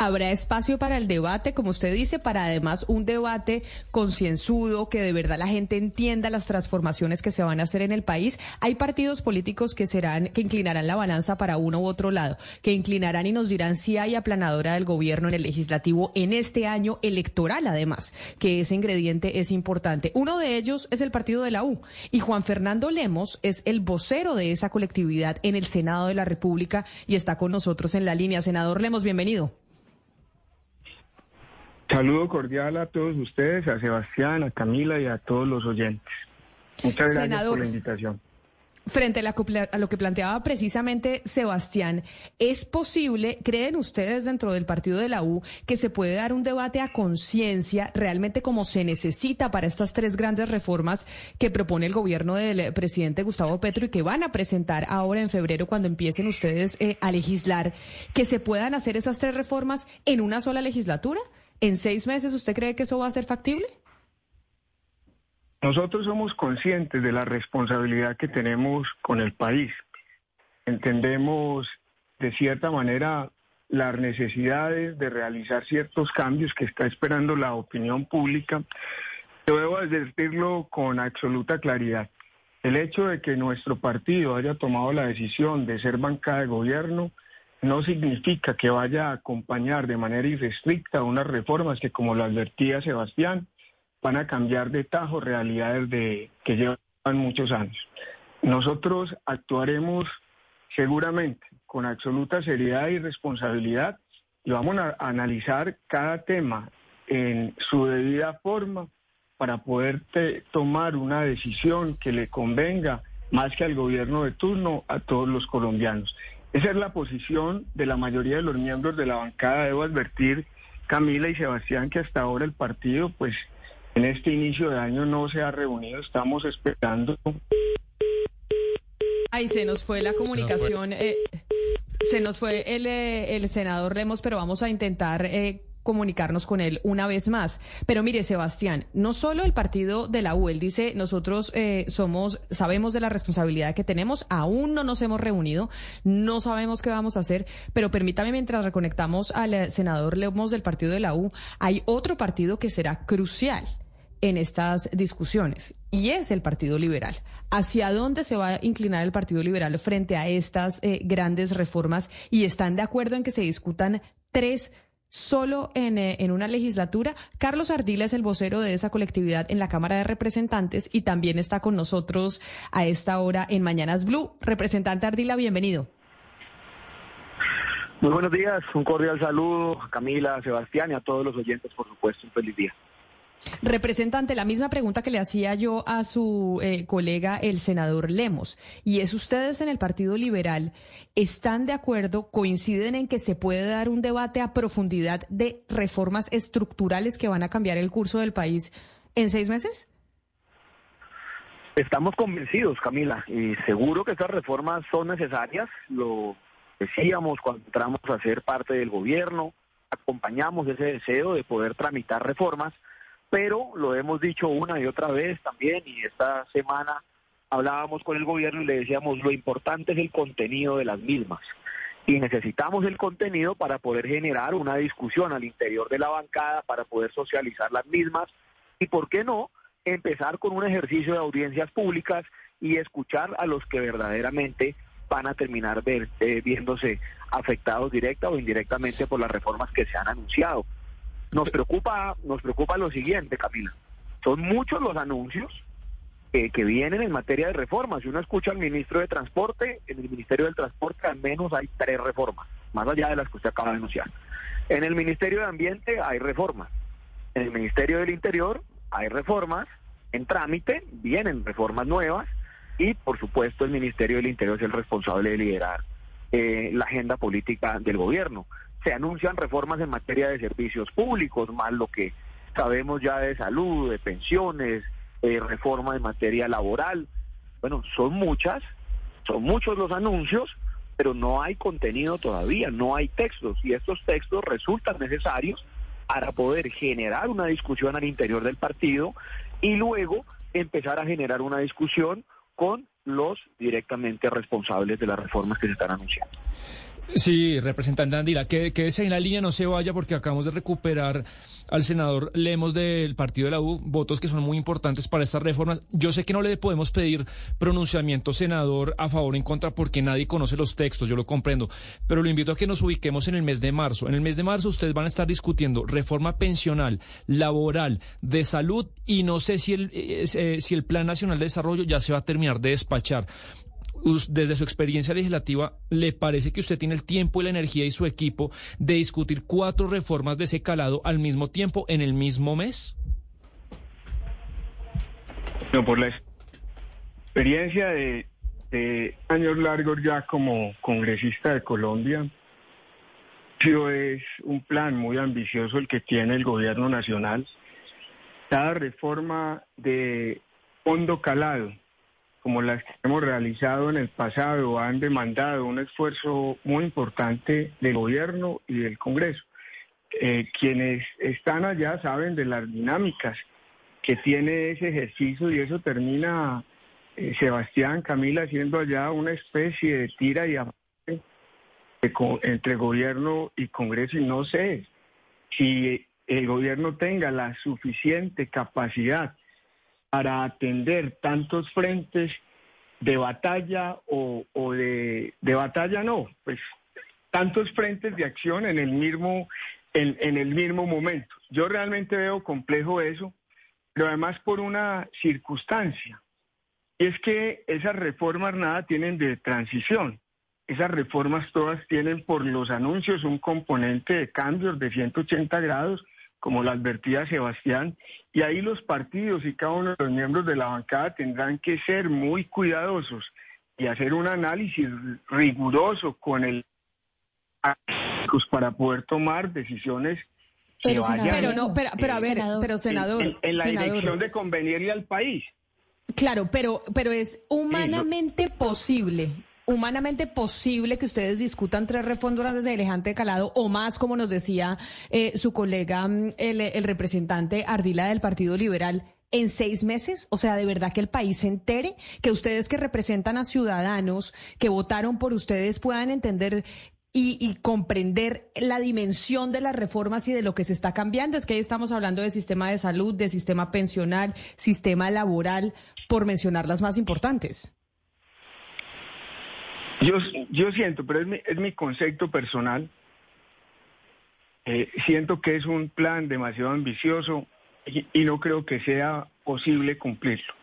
Habrá espacio para el debate, como usted dice, para además un debate concienzudo, que de verdad la gente entienda las transformaciones que se van a hacer en el país. Hay partidos políticos que serán, que inclinarán la balanza para uno u otro lado, que inclinarán y nos dirán si hay aplanadora del gobierno en el legislativo en este año electoral, además, que ese ingrediente es importante. Uno de ellos es el partido de la U y Juan Fernando Lemos es el vocero de esa colectividad en el Senado de la República y está con nosotros en la línea. Senador Lemos, bienvenido. Saludo cordial a todos ustedes, a Sebastián, a Camila y a todos los oyentes. Muchas gracias Senador, por la invitación. Frente a, lo que planteaba precisamente Sebastián, ¿es posible, creen ustedes dentro del partido de la U, que se puede dar un debate a conciencia realmente como se necesita para estas tres grandes reformas que propone el gobierno del presidente Gustavo Petro y que van a presentar ahora en febrero cuando empiecen ustedes eh, a legislar, que se puedan hacer esas tres reformas en una sola legislatura? ¿En seis meses usted cree que eso va a ser factible? Nosotros somos conscientes de la responsabilidad que tenemos con el país. Entendemos de cierta manera las necesidades de realizar ciertos cambios que está esperando la opinión pública. Debo advertirlo con absoluta claridad. El hecho de que nuestro partido haya tomado la decisión de ser bancada de gobierno no significa que vaya a acompañar de manera irrestricta unas reformas que, como lo advertía Sebastián, van a cambiar de tajo realidades de, que llevan muchos años. Nosotros actuaremos seguramente con absoluta seriedad y responsabilidad y vamos a analizar cada tema en su debida forma para poder tomar una decisión que le convenga más que al gobierno de turno a todos los colombianos. Esa es la posición de la mayoría de los miembros de la bancada. Debo advertir, Camila y Sebastián, que hasta ahora el partido, pues en este inicio de año no se ha reunido. Estamos esperando. Ay, se nos fue la comunicación. Se nos fue, eh, se nos fue el, eh, el, senador Lemos, pero vamos a intentar eh, comunicarnos con él una vez más. Pero mire, Sebastián, no solo el partido de la U, él dice, nosotros eh, somos, sabemos de la responsabilidad que tenemos, aún no nos hemos reunido, no sabemos qué vamos a hacer, pero permítame mientras reconectamos al eh, senador Lemos del partido de la U, hay otro partido que será crucial en estas discusiones y es el Partido Liberal. ¿Hacia dónde se va a inclinar el Partido Liberal frente a estas eh, grandes reformas? ¿Y están de acuerdo en que se discutan tres solo en, eh, en, una legislatura. Carlos Ardila es el vocero de esa colectividad en la Cámara de Representantes y también está con nosotros a esta hora en Mañanas Blue. Representante Ardila, bienvenido. Muy buenos días, un cordial saludo a Camila, a Sebastián y a todos los oyentes, por supuesto, un feliz día. Representante, la misma pregunta que le hacía yo a su eh, colega, el senador Lemos, y es ustedes en el Partido Liberal, ¿están de acuerdo, coinciden en que se puede dar un debate a profundidad de reformas estructurales que van a cambiar el curso del país en seis meses? Estamos convencidos, Camila, y seguro que estas reformas son necesarias, lo decíamos cuando entramos a ser parte del gobierno, acompañamos ese deseo de poder tramitar reformas, pero lo hemos dicho una y otra vez también y esta semana hablábamos con el gobierno y le decíamos lo importante es el contenido de las mismas y necesitamos el contenido para poder generar una discusión al interior de la bancada, para poder socializar las mismas y, ¿por qué no?, empezar con un ejercicio de audiencias públicas y escuchar a los que verdaderamente van a terminar ver, eh, viéndose afectados directa o indirectamente por las reformas que se han anunciado. Nos preocupa, nos preocupa lo siguiente, Camila. Son muchos los anuncios que vienen en materia de reformas. Si uno escucha al ministro de Transporte, en el Ministerio del Transporte al menos hay tres reformas, más allá de las que usted acaba de anunciar. En el Ministerio de Ambiente hay reformas. En el Ministerio del Interior hay reformas. En trámite vienen reformas nuevas. Y, por supuesto, el Ministerio del Interior es el responsable de liderar eh, la agenda política del gobierno. Se anuncian reformas en materia de servicios públicos, más lo que sabemos ya de salud, de pensiones, eh, reforma en materia laboral. Bueno, son muchas, son muchos los anuncios, pero no hay contenido todavía, no hay textos y estos textos resultan necesarios para poder generar una discusión al interior del partido y luego empezar a generar una discusión con los directamente responsables de las reformas que se están anunciando. Sí, representante Andila, que quédese en la línea, no se vaya porque acabamos de recuperar al senador Lemos del partido de la U, votos que son muy importantes para estas reformas. Yo sé que no le podemos pedir pronunciamiento, senador, a favor o en contra porque nadie conoce los textos, yo lo comprendo, pero lo invito a que nos ubiquemos en el mes de marzo. En el mes de marzo ustedes van a estar discutiendo reforma pensional, laboral, de salud y no sé si el, eh, eh, si el Plan Nacional de Desarrollo ya se va a terminar de despachar desde su experiencia legislativa, ¿le parece que usted tiene el tiempo y la energía y su equipo de discutir cuatro reformas de ese calado al mismo tiempo en el mismo mes? No, por la experiencia de, años largos ya como congresista de Colombia, es un plan muy ambicioso el que tiene el gobierno nacional. Cada reforma de fondo calado como las que hemos realizado en el pasado han demandado un esfuerzo muy importante del gobierno y del Congreso. Eh, quienes están allá saben de las dinámicas que tiene ese ejercicio y eso termina, eh, Sebastián, Camila, siendo allá una especie de tira y entre gobierno y Congreso y no sé si el gobierno tenga la suficiente capacidad para atender tantos frentes de batalla o, de, batalla no, pues tantos frentes de acción en el mismo en, en, el mismo momento. Yo realmente veo complejo eso, pero además por una circunstancia. Y es que esas reformas nada tienen de transición. Esas reformas todas tienen por los anuncios un componente de cambios de 180 grados como lo advertía Sebastián, y ahí los partidos y cada uno de los miembros de la bancada tendrán que ser muy cuidadosos y hacer un análisis riguroso con el para poder tomar decisiones pero, pero no, pero, a ver, pero senador, en, la dirección de convenirle al país. Claro, pero, pero es humanamente posible humanamente posible que ustedes discutan tres reformas desde elejante calado o más, como nos decía eh, su colega, mm, el, el representante Ardila del Partido Liberal? en seis meses? O sea, de verdad que el país se entere, que ustedes que representan a ciudadanos que votaron por ustedes puedan entender y, y, comprender la dimensión de las reformas y de lo que se está cambiando. Es que ahí estamos hablando de sistema de salud, de sistema pensional, sistema laboral, por mencionar las más importantes. Yo, yo siento, pero es mi, es mi concepto personal, eh, siento que es un plan demasiado ambicioso y, y, no creo que sea posible cumplirlo.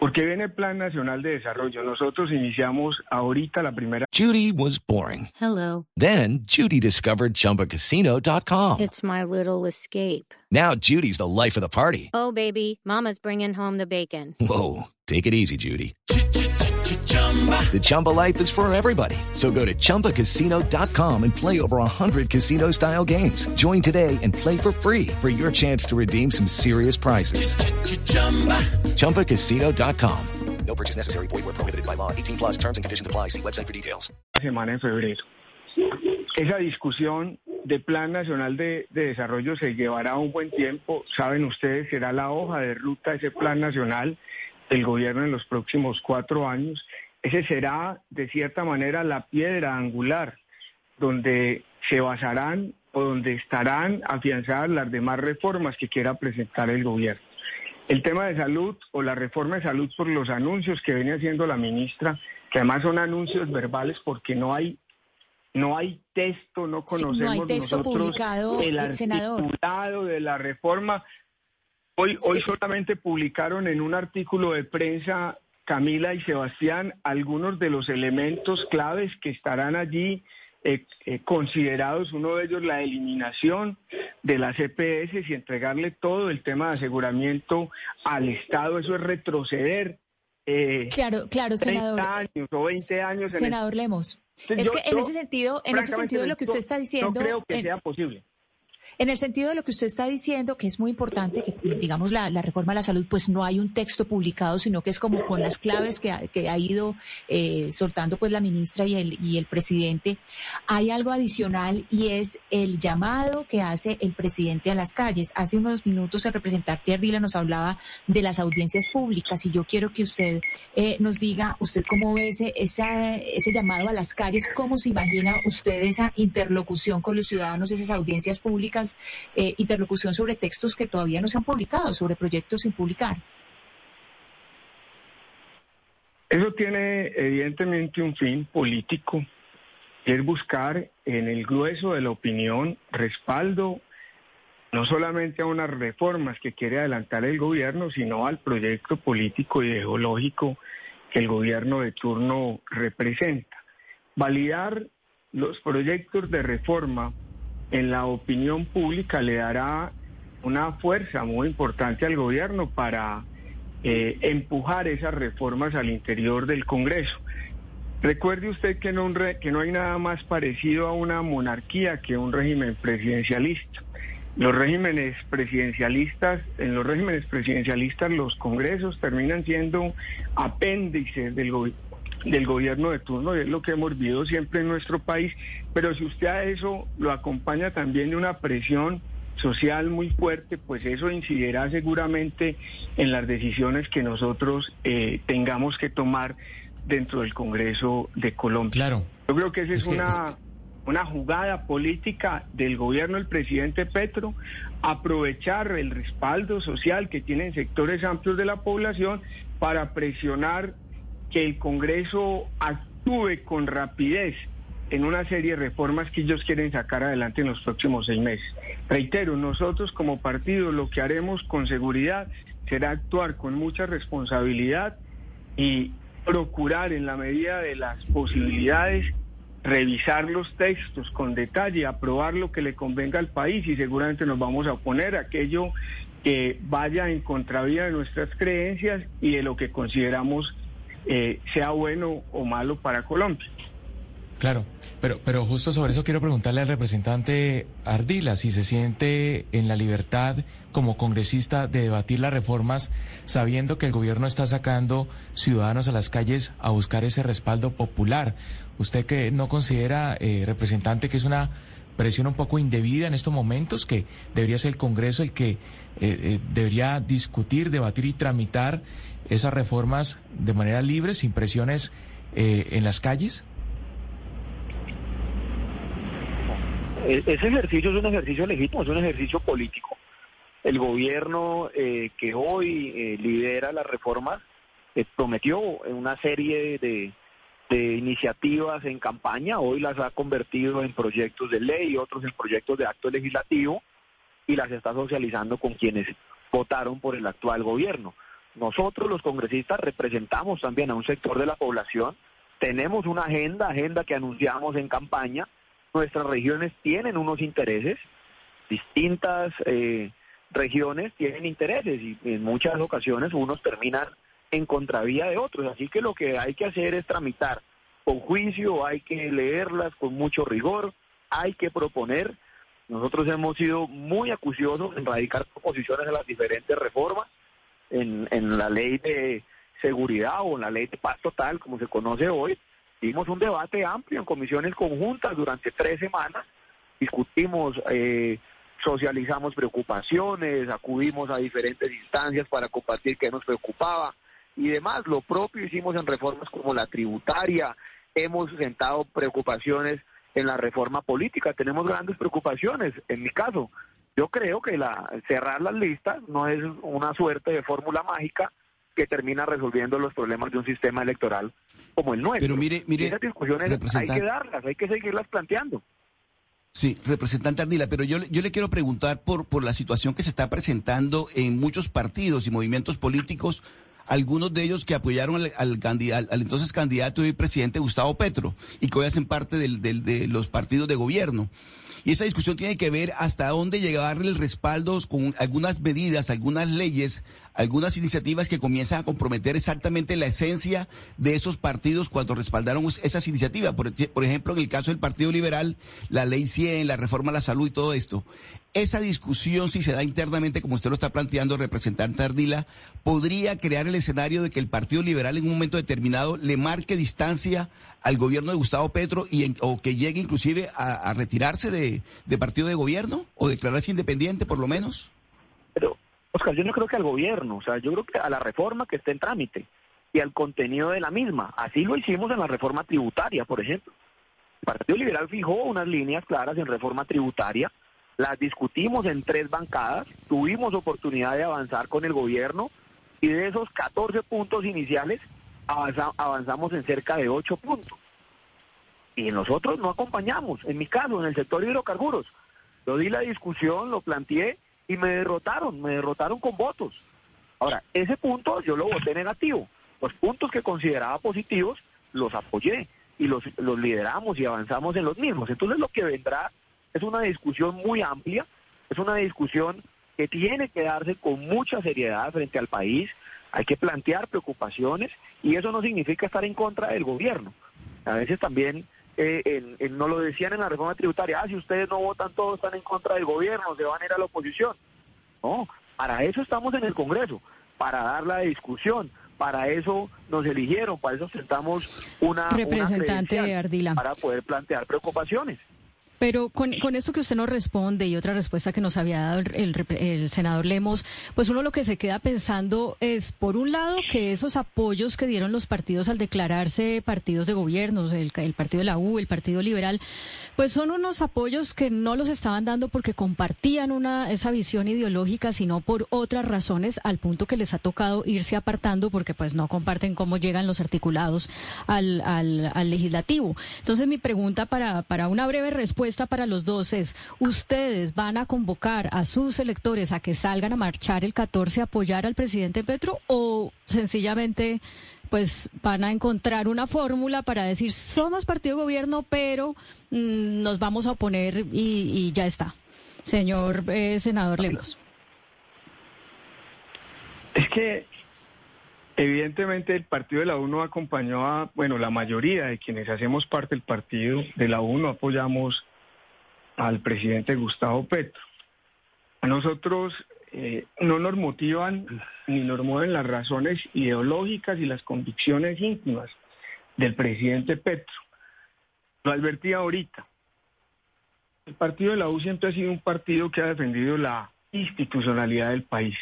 Porque viene el Plan Nacional de Desarrollo. Nosotros iniciamos ahorita la primera. Judy was boring. Hello. Then Judy discovered chumbacasino.com. It's my little escape. Now Judy's the life of the party. Oh, baby, Mama's bringing home the bacon. Whoa. Take it easy, Judy. The Chumba life is for everybody. So go to ChumbaCasino.com and play over 100 casino style games. Join today and play for free for your chance to redeem some serious prizes. Ch-ch-chumba. ChumbaCasino.com. No purchase necessary. Void where prohibited by law. 18 plus terms and conditions apply. See website for details. Semana en febrero. Esa discusión de Plan Nacional de, de Desarrollo se llevará un buen tiempo. Saben ustedes, será la hoja de ruta ese Plan Nacional del gobierno en los próximos cuatro años ese será, de cierta manera, la piedra angular donde se basarán o donde estarán afianzadas las demás reformas que quiera presentar el gobierno. El tema de salud o la reforma de salud por los anuncios que viene haciendo la ministra, que además son anuncios verbales porque no hay no hay texto, no conocemos no hay texto nosotros publicado, el articulado de la reforma. Hoy, hoy solamente publicaron en un artículo de prensa Camila y Sebastián, algunos de los elementos claves que estarán allí eh, eh, considerados, uno de ellos la eliminación de las EPS y entregarle todo el tema de aseguramiento al Estado, eso es retroceder. Eh, claro, claro, senador. 30 años o 20 años. Senador Lemos. es que en ese sentido, en ese sentido lo que usted está diciendo, no creo que sea posible. En el sentido de lo que usted está diciendo, que es muy importante, que digamos la, reforma a la salud, pues no hay un texto publicado, sino que es como con las claves que ha, que ha ido eh, soltando pues la ministra y el, y el presidente. Hay algo adicional y es el llamado que hace el presidente a las calles. Hace unos minutos el representante Ardila nos hablaba de las audiencias públicas y yo quiero que usted eh, nos diga, usted cómo ve ese, esa, ese llamado a las calles, cómo se imagina usted esa interlocución con los ciudadanos, esas audiencias públicas eh, interlocución sobre textos que todavía no se han publicado, sobre proyectos sin publicar. Eso tiene evidentemente un fin político, que es buscar en el grueso de la opinión respaldo no solamente a unas reformas que quiere adelantar el gobierno, sino al proyecto político y ideológico que el gobierno de turno representa. Validar los proyectos de reforma en la opinión pública le dará una fuerza muy importante al gobierno para eh, empujar esas reformas al interior del Congreso. Recuerde usted que no, que no hay nada más parecido a una monarquía que un régimen presidencialista. Los regímenes presidencialistas, en los regímenes presidencialistas los congresos terminan siendo apéndices del, gobierno del gobierno de turno, y es lo que hemos vivido siempre en nuestro país, pero si usted a eso lo acompaña también de una presión social muy fuerte, pues eso incidirá seguramente en las decisiones que nosotros eh, tengamos que tomar dentro del Congreso de Colombia. Claro. Yo creo que esa es, una, una jugada política del gobierno del presidente Petro, aprovechar el respaldo social que tienen sectores amplios de la población para presionar que el Congreso actúe con rapidez en una serie de reformas que ellos quieren sacar adelante en los próximos seis meses. Reitero, nosotros como partido lo que haremos con seguridad será actuar con mucha responsabilidad y procurar en la medida de las posibilidades revisar los textos con detalle, aprobar lo que le convenga al país y seguramente nos vamos a oponer a aquello que vaya en contravía de nuestras creencias y de lo que consideramos eh, sea bueno o malo para Colombia. Claro, pero, pero justo sobre eso quiero preguntarle al representante Ardila si se siente en la libertad como congresista de debatir las reformas sabiendo que el gobierno está sacando ciudadanos a las calles a buscar ese respaldo popular. ¿Usted que no considera, eh, representante, que es una presión un poco indebida en estos momentos, que debería ser el Congreso el que eh, debería discutir, debatir y tramitar esas reformas de manera libre, sin presiones eh, en las calles? E-, ese ejercicio es un ejercicio legítimo, es un ejercicio político. El gobierno eh, que hoy eh, lidera las reformas prometió una serie de, de iniciativas en campaña, hoy las ha convertido en proyectos de ley, otros en proyectos de acto legislativo y las está socializando con quienes votaron por el actual gobierno. Nosotros los congresistas representamos también a un sector de la población, tenemos una agenda, agenda que anunciamos en campaña, nuestras regiones tienen unos intereses, distintas eh, regiones tienen intereses y en muchas ocasiones unos terminan en contravía de otros, así que lo que hay que hacer es tramitar con juicio, hay que leerlas con mucho rigor, hay que proponer. Nosotros hemos sido muy acuciosos en radicar proposiciones a las diferentes reformas en, en la ley de seguridad o en la ley de paz total, como se conoce hoy. Tuvimos un debate amplio en comisiones conjuntas durante tres semanas, discutimos, eh, socializamos preocupaciones, acudimos a diferentes instancias para compartir qué nos preocupaba y demás. Lo propio hicimos en reformas como la tributaria, hemos sentado preocupaciones en la reforma política, tenemos grandes preocupaciones. En mi caso, yo creo que la, cerrar las listas no es una suerte de fórmula mágica que termina resolviendo los problemas de un sistema electoral como el nuestro. Pero mire, mire, esas discusiones hay que darlas, hay que seguirlas planteando. Sí, representante Ardila, pero yo, yo le quiero preguntar por, por la situación que se está presentando en muchos partidos y movimientos políticos algunos de ellos que apoyaron al, al, al entonces candidato y presidente Gustavo Petro y que hoy hacen parte del, de los partidos de gobierno. Y esa discusión tiene que ver hasta dónde llegar el respaldo con algunas medidas, algunas leyes algunas iniciativas que comienzan a comprometer exactamente la esencia de esos partidos cuando respaldaron esas iniciativas. Por, ejemplo, en el caso del Partido Liberal, la ley 100, la reforma a la salud y todo esto. Esa discusión, si se da internamente, como usted lo está planteando, representante Ardila, podría crear el escenario de que el Partido Liberal en un momento determinado le marque distancia al gobierno de Gustavo Petro y o que llegue inclusive a, retirarse de, de, partido de gobierno o declararse independiente por lo menos. Pero, Oscar, yo no creo que al gobierno, o sea, yo creo que a la reforma que está en trámite y al contenido de la misma. Así lo hicimos en la reforma tributaria, por ejemplo. El Partido Liberal fijó unas líneas claras en reforma tributaria las discutimos en tres bancadas, tuvimos oportunidad de avanzar con el gobierno y de esos 14 puntos iniciales avanzamos en cerca de 8 puntos. Y nosotros no acompañamos, en mi caso, en el sector hidrocarburos. Yo di la discusión, lo planteé y me derrotaron, me derrotaron con votos. Ahora, ese punto yo lo voté negativo. Los puntos que consideraba positivos los apoyé y los, los lideramos y avanzamos en los mismos. Entonces lo que vendrá es una discusión muy amplia, es una discusión que tiene que darse con mucha seriedad frente al país, hay que plantear preocupaciones y eso no significa estar en contra del gobierno. A veces también eh, no lo decían en la reforma tributaria, ah, si ustedes no votan todos están en contra del gobierno, se van a ir a la oposición. No, para eso estamos en el Congreso, para dar la discusión, para eso nos eligieron, para eso sentamos una, representante de Ardila para poder plantear preocupaciones. Pero con, con, esto que usted nos responde y otra respuesta que nos había dado el, el, senador Lemos, pues uno lo que se queda pensando es, por un lado, que esos apoyos que dieron los partidos al declararse partidos de gobierno, el, el partido de la U, el Partido Liberal, pues son unos apoyos que no los estaban dando porque compartían una, esa visión ideológica, sino por otras razones, al punto que les ha tocado irse apartando porque pues no comparten cómo llegan los articulados al, al, al legislativo. Entonces mi pregunta para, para una breve respuesta para los dos es, ¿ustedes van a convocar a sus electores a que salgan a marchar el 14 a apoyar al presidente Petro o sencillamente pues van a encontrar una fórmula para decir somos partido de gobierno pero mm, nos vamos a oponer y, ya está. Señor eh, senador Lemos. Es que evidentemente el partido de la UNO acompañó a, bueno, la mayoría de quienes hacemos parte del partido de la UNO apoyamos al presidente Gustavo Petro. A nosotros eh, no nos motivan ni nos mueven las razones ideológicas y las convicciones íntimas del presidente Petro. Lo advertí ahorita. El partido de la U siempre ha sido un partido que ha defendido la institucionalidad del país.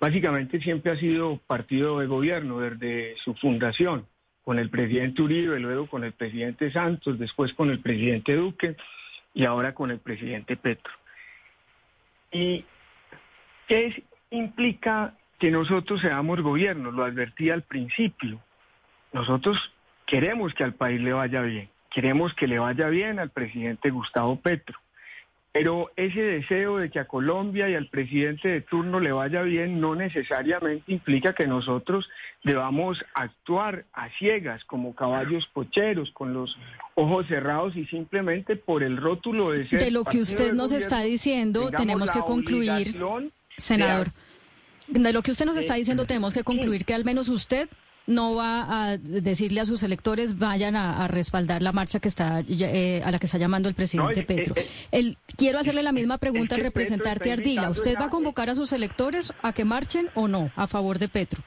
Básicamente siempre ha sido partido de gobierno desde su fundación, con el presidente Uribe, luego con el presidente Santos, después con el presidente Duque y ahora con el presidente Petro. ¿Y qué implica que nosotros seamos gobierno? Lo advertí al principio. Nosotros queremos que al país le vaya bien, queremos que le vaya bien al presidente Gustavo Petro. Pero ese deseo de que a Colombia y al presidente de turno le vaya bien no necesariamente implica que nosotros debamos actuar a ciegas como caballos pocheros, con los ojos cerrados y simplemente por el rótulo de ser... De lo que usted nos está diciendo, tenemos que concluir, senador, de lo que usted nos está diciendo, tenemos que concluir que al menos usted no va a decirle a sus electores vayan a, respaldar la marcha que está eh, a la que está llamando el presidente Petro. Eh, el, quiero hacerle la misma pregunta al representante Ardila. ¿Usted va a convocar a sus electores a que marchen o no a favor de Petro?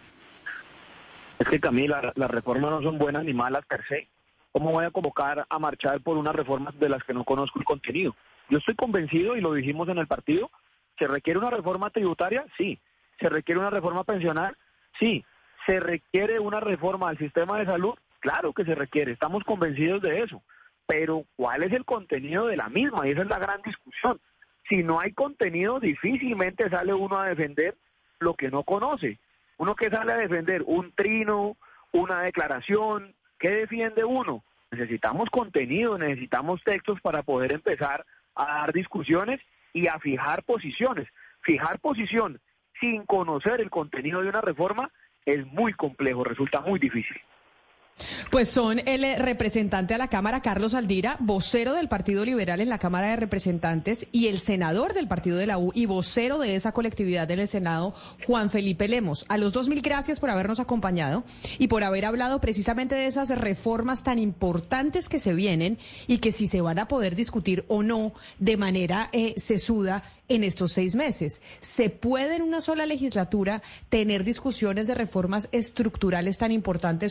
Es que Camila, las reformas no son buenas ni malas per se. ¿Cómo voy a convocar a marchar por unas reformas de las que no conozco el contenido? Yo estoy convencido, y lo dijimos en el partido, ¿se requiere una reforma tributaria? Sí. ¿Se requiere una reforma pensional? Sí. ¿Se requiere una reforma al sistema de salud? Claro que se requiere, estamos convencidos de eso. Pero ¿cuál es el contenido de la misma? Y esa es la gran discusión. Si no hay contenido, difícilmente sale uno a defender lo que no conoce. Uno que sale a defender un trino, una declaración, ¿qué defiende uno? Necesitamos contenido, necesitamos textos para poder empezar a dar discusiones y a fijar posiciones. Fijar posición sin conocer el contenido de una reforma es muy complejo, resulta muy difícil. Pues son el eh, representante a la Cámara, Carlos Aldira, vocero del Partido Liberal en la Cámara de Representantes, y el senador del Partido de la U y vocero de esa colectividad en el Senado, Juan Felipe Lemos. A los dos mil gracias por habernos acompañado y por haber hablado precisamente de esas reformas tan importantes que se vienen y que si se van a poder discutir o no de manera eh, sesuda en estos seis meses. ¿Se puede en una sola legislatura tener discusiones de reformas estructurales tan importantes?